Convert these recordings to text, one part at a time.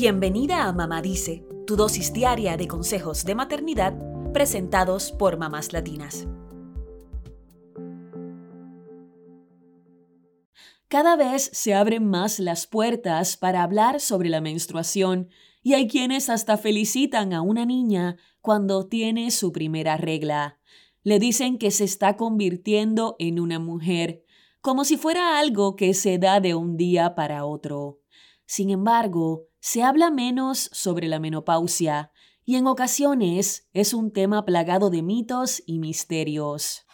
Bienvenida a Mamá Dice, tu dosis diaria de consejos de maternidad presentados por mamás latinas. Cada vez se abren más las puertas para hablar sobre la menstruación y hay quienes hasta felicitan a una niña cuando tiene su primera regla. Le dicen que se está convirtiendo en una mujer, como si fuera algo que se da de un día para otro. Sin embargo, se habla menos sobre la menopausia y en ocasiones es un tema plagado de mitos y misterios.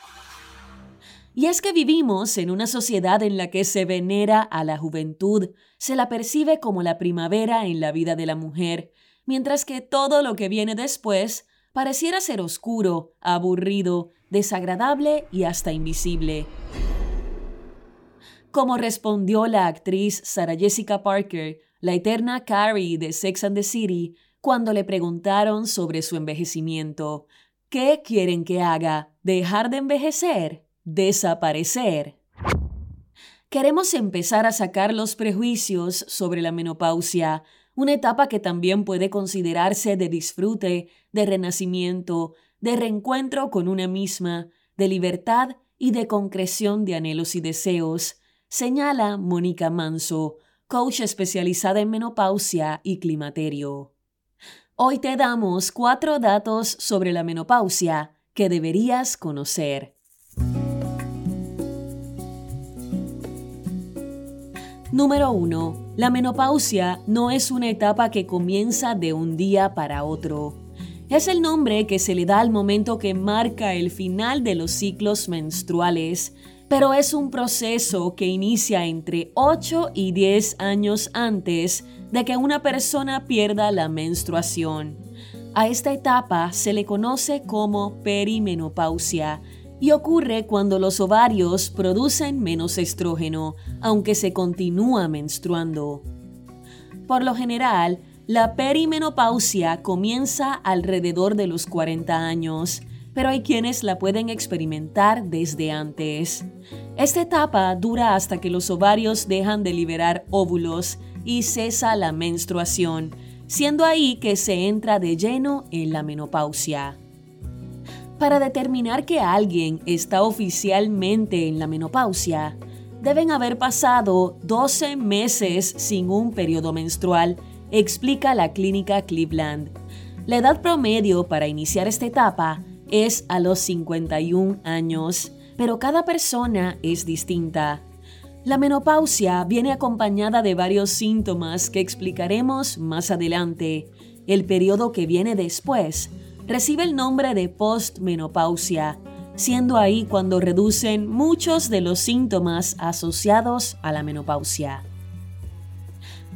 Y es que vivimos en una sociedad en la que se venera a la juventud, se la percibe como la primavera en la vida de la mujer, mientras que todo lo que viene después pareciera ser oscuro, aburrido, desagradable y hasta invisible. Como respondió la actriz Sarah Jessica Parker, la eterna Carrie de Sex and the City, cuando le preguntaron sobre su envejecimiento. ¿Qué quieren que haga? ¿Dejar de envejecer? desaparecer. Queremos empezar a sacar los prejuicios sobre la menopausia, una etapa que también puede considerarse de disfrute, de renacimiento, de reencuentro con una misma, de libertad y de concreción de anhelos y deseos, señala Mónica Manso, coach especializada en menopausia y climaterio. Hoy te damos cuatro datos sobre la menopausia que deberías conocer. Número 1. La menopausia no es una etapa que comienza de un día para otro. Es el nombre que se le da al momento que marca el final de los ciclos menstruales, pero es un proceso que inicia entre 8 y 10 años antes de que una persona pierda la menstruación. A esta etapa se le conoce como perimenopausia y ocurre cuando los ovarios producen menos estrógeno, aunque se continúa menstruando. Por lo general, la perimenopausia comienza alrededor de los 40 años, pero hay quienes la pueden experimentar desde antes. Esta etapa dura hasta que los ovarios dejan de liberar óvulos y cesa la menstruación, siendo ahí que se entra de lleno en la menopausia. Para determinar que alguien está oficialmente en la menopausia, deben haber pasado 12 meses sin un periodo menstrual, explica la clínica Cleveland. La edad promedio para iniciar esta etapa es a los 51 años, pero cada persona es distinta. La menopausia viene acompañada de varios síntomas que explicaremos más adelante. El periodo que viene después recibe el nombre de postmenopausia, siendo ahí cuando reducen muchos de los síntomas asociados a la menopausia.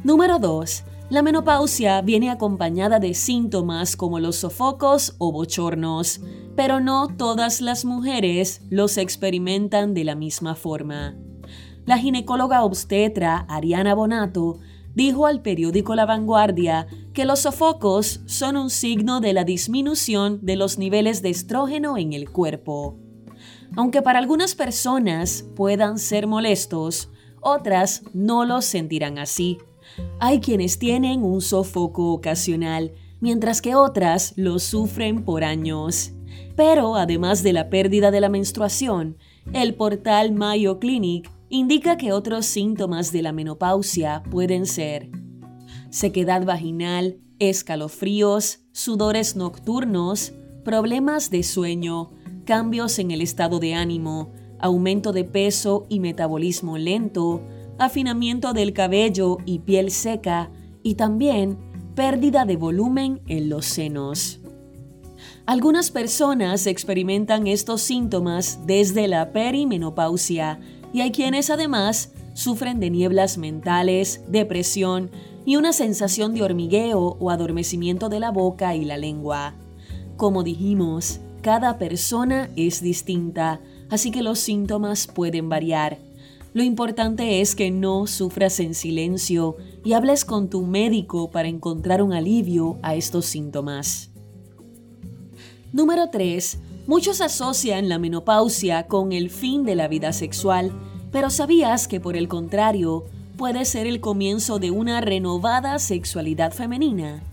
Número 2. La menopausia viene acompañada de síntomas como los sofocos o bochornos, pero no todas las mujeres los experimentan de la misma forma. La ginecóloga obstetra Ariana Bonato dijo al periódico La Vanguardia que los sofocos son un signo de la disminución de los niveles de estrógeno en el cuerpo. Aunque para algunas personas puedan ser molestos, otras no los sentirán así. Hay quienes tienen un sofoco ocasional, mientras que otras lo sufren por años. Pero además de la pérdida de la menstruación, el portal Mayo Clinic indica que otros síntomas de la menopausia pueden ser sequedad vaginal, escalofríos, sudores nocturnos, problemas de sueño, cambios en el estado de ánimo, aumento de peso y metabolismo lento, afinamiento del cabello y piel seca y también pérdida de volumen en los senos. Algunas personas experimentan estos síntomas desde la perimenopausia y hay quienes además sufren de nieblas mentales, depresión y una sensación de hormigueo o adormecimiento de la boca y la lengua. Como dijimos, cada persona es distinta, así que los síntomas pueden variar. Lo importante es que no sufras en silencio y hables con tu médico para encontrar un alivio a estos síntomas. Número 3. Muchos asocian la menopausia con el fin de la vida sexual, pero ¿sabías que por el contrario, puede ser el comienzo de una renovada sexualidad femenina.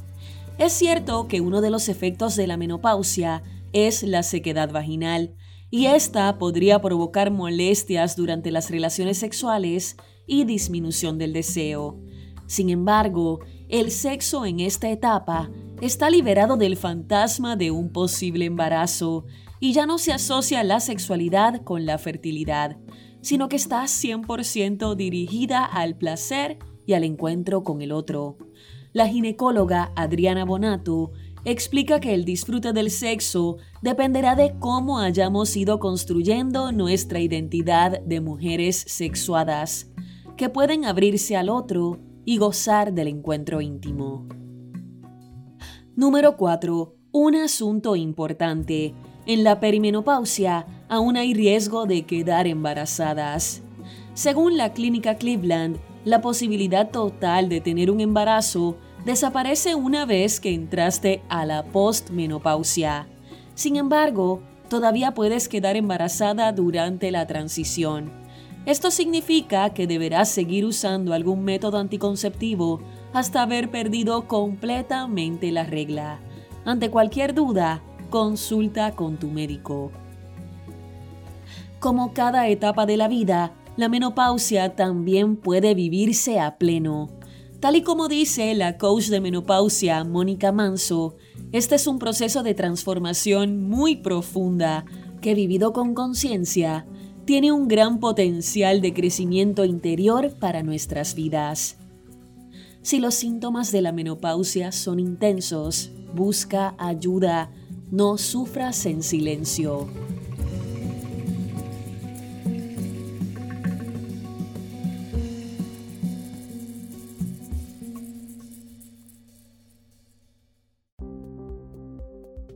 Es cierto que uno de los efectos de la menopausia es la sequedad vaginal, y esta podría provocar molestias durante las relaciones sexuales y disminución del deseo. Sin embargo, el sexo en esta etapa está liberado del fantasma de un posible embarazo y ya no se asocia la sexualidad con la fertilidad, sino que está 100% dirigida al placer y al encuentro con el otro. La ginecóloga Adriana Bonato explica que el disfrute del sexo dependerá de cómo hayamos ido construyendo nuestra identidad de mujeres sexuadas, que pueden abrirse al otro y gozar del encuentro íntimo. Número 4. Un asunto importante. En la perimenopausia aún hay riesgo de quedar embarazadas. Según la clínica Cleveland, la posibilidad total de tener un embarazo desaparece una vez que entraste a la postmenopausia. Sin embargo, todavía puedes quedar embarazada durante la transición. Esto significa que deberás seguir usando algún método anticonceptivo hasta haber perdido completamente la regla. Ante cualquier duda, consulta con tu médico. Como cada etapa de la vida, la menopausia también puede vivirse a pleno. Tal y como dice la coach de menopausia, Mónica Manso, este es un proceso de transformación muy profunda que vivido con conciencia tiene un gran potencial de crecimiento interior para nuestras vidas. Si los síntomas de la menopausia son intensos, busca ayuda no sufras en silencio.